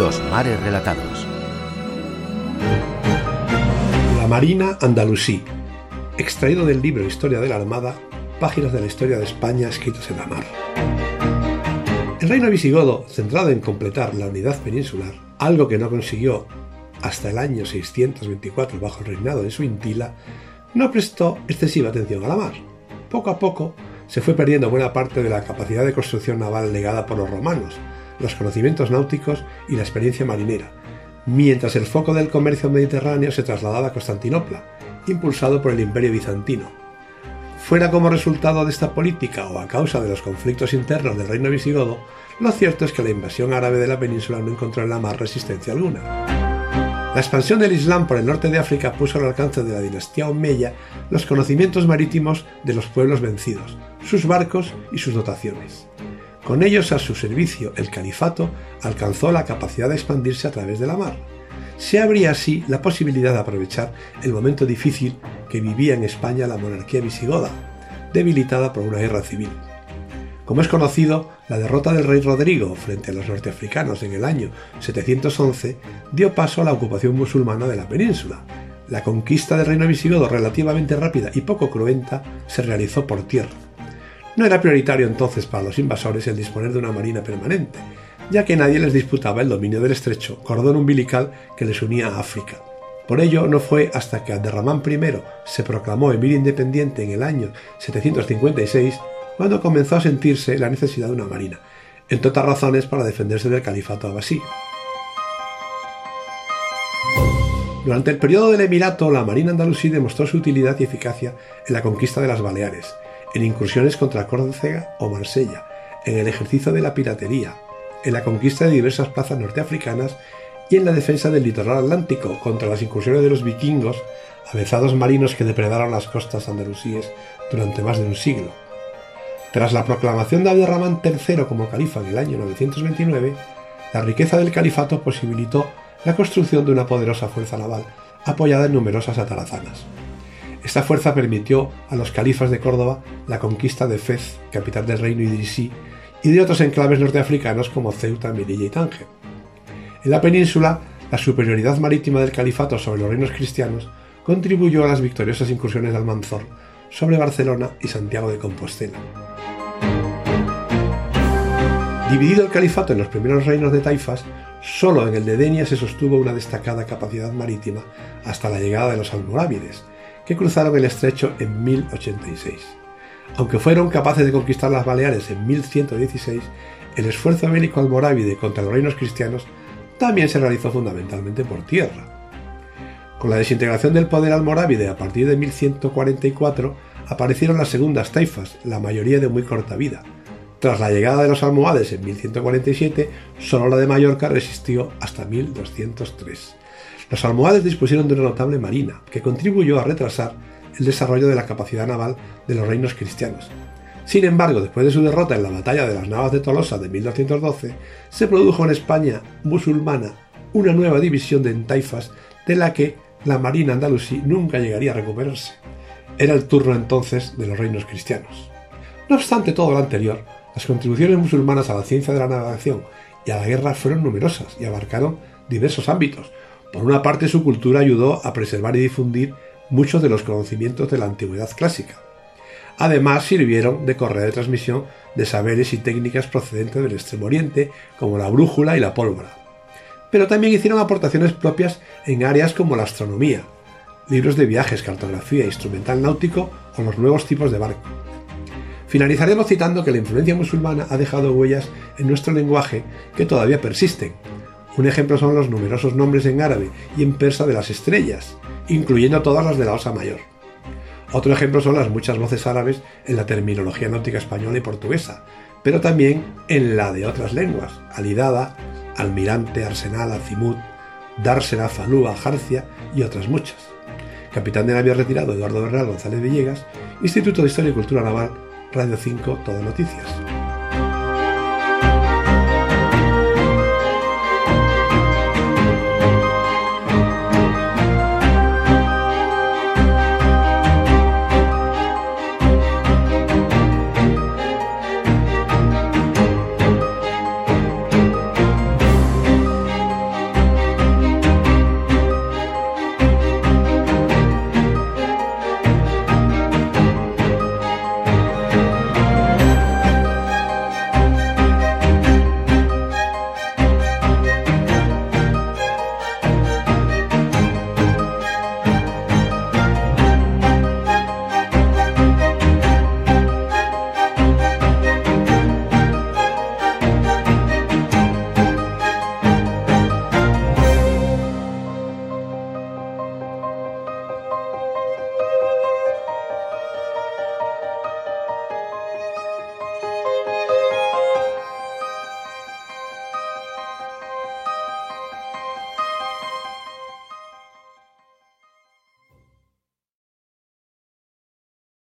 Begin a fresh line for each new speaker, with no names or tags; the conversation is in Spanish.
Mares Relatados.
La Marina Andalusí, extraído del libro Historia de la Armada, páginas de la historia de España escritas en la mar. El reino visigodo, centrado en completar la unidad peninsular, algo que no consiguió hasta el año 624 bajo el reinado de Suintila, no prestó excesiva atención a la mar. Poco a poco se fue perdiendo buena parte de la capacidad de construcción naval legada por los romanos, los conocimientos náuticos y la experiencia marinera, mientras el foco del comercio mediterráneo se trasladaba a Constantinopla, impulsado por el Imperio bizantino. Fuera como resultado de esta política o a causa de los conflictos internos del reino visigodo, lo cierto es que la invasión árabe de la península no encontró en la mar resistencia alguna. La expansión del Islam por el norte de África puso al alcance de la dinastía Omeya los conocimientos marítimos de los pueblos vencidos, sus barcos y sus dotaciones. Con ellos a su servicio, el califato alcanzó la capacidad de expandirse a través de la mar. Se abría así la posibilidad de aprovechar el momento difícil que vivía en España la monarquía visigoda, debilitada por una guerra civil. Como es conocido, la derrota del rey Rodrigo frente a los norteafricanos en el año 711 dio paso a la ocupación musulmana de la península. La conquista del reino visigodo relativamente rápida y poco cruenta se realizó por tierra. No era prioritario entonces para los invasores el disponer de una marina permanente, ya que nadie les disputaba el dominio del estrecho, cordón umbilical que les unía a África. Por ello, no fue hasta que Abderramán I se proclamó emir independiente en el año 756 cuando comenzó a sentirse la necesidad de una marina, entre otras razones para defenderse del califato abasí. Durante el periodo del Emirato, la Marina andalusí demostró su utilidad y eficacia en la conquista de las Baleares, en incursiones contra Córcega o Marsella, en el ejercicio de la piratería, en la conquista de diversas plazas norteafricanas y en la defensa del litoral atlántico contra las incursiones de los vikingos, avezados marinos que depredaron las costas andalusíes durante más de un siglo. Tras la proclamación de Abderramán III como califa en el año 929, la riqueza del califato posibilitó la construcción de una poderosa fuerza naval apoyada en numerosas atarazanas. Esta fuerza permitió a los califas de Córdoba la conquista de Fez, capital del reino idrisí, y de otros enclaves norteafricanos como Ceuta, Melilla y Tánger. En la península, la superioridad marítima del califato sobre los reinos cristianos contribuyó a las victoriosas incursiones de Almanzor sobre Barcelona y Santiago de Compostela. Dividido el califato en los primeros reinos de taifas, solo en el de Denia se sostuvo una destacada capacidad marítima hasta la llegada de los almorávides, que cruzaron el estrecho en 1086. Aunque fueron capaces de conquistar las Baleares en 1116, el esfuerzo bélico almorávide contra los reinos cristianos también se realizó fundamentalmente por tierra. Con la desintegración del poder almorávide a partir de 1144, aparecieron las segundas taifas, la mayoría de muy corta vida. Tras la llegada de los almohades en 1147, solo la de Mallorca resistió hasta 1203. Los almohades dispusieron de una notable marina, que contribuyó a retrasar el desarrollo de la capacidad naval de los reinos cristianos. Sin embargo, después de su derrota en la batalla de las Navas de Tolosa de 1212, se produjo en España musulmana una nueva división de taifas de la que la marina andalusí nunca llegaría a recuperarse. Era el turno entonces de los reinos cristianos. No obstante todo lo anterior, las contribuciones musulmanas a la ciencia de la navegación y a la guerra fueron numerosas y abarcaron diversos ámbitos, por una parte, su cultura ayudó a preservar y difundir muchos de los conocimientos de la antigüedad clásica. Además, sirvieron de correa de transmisión de saberes y técnicas procedentes del Extremo Oriente, como la brújula y la pólvora. Pero también hicieron aportaciones propias en áreas como la astronomía, libros de viajes, cartografía, instrumental náutico o los nuevos tipos de barco. Finalizaremos citando que la influencia musulmana ha dejado huellas en nuestro lenguaje que todavía persisten, un ejemplo son los numerosos nombres en árabe y en persa de las estrellas, incluyendo todas las de la Osa Mayor. Otro ejemplo son las muchas voces árabes en la terminología náutica española y portuguesa, pero también en la de otras lenguas, alidada, almirante, arsenal, azimut, dársena, falúa, jarcia y otras muchas. Capitán de navío retirado Eduardo Bernal González Villegas, Instituto de Historia y Cultura Naval, Radio 5, Todo Noticias.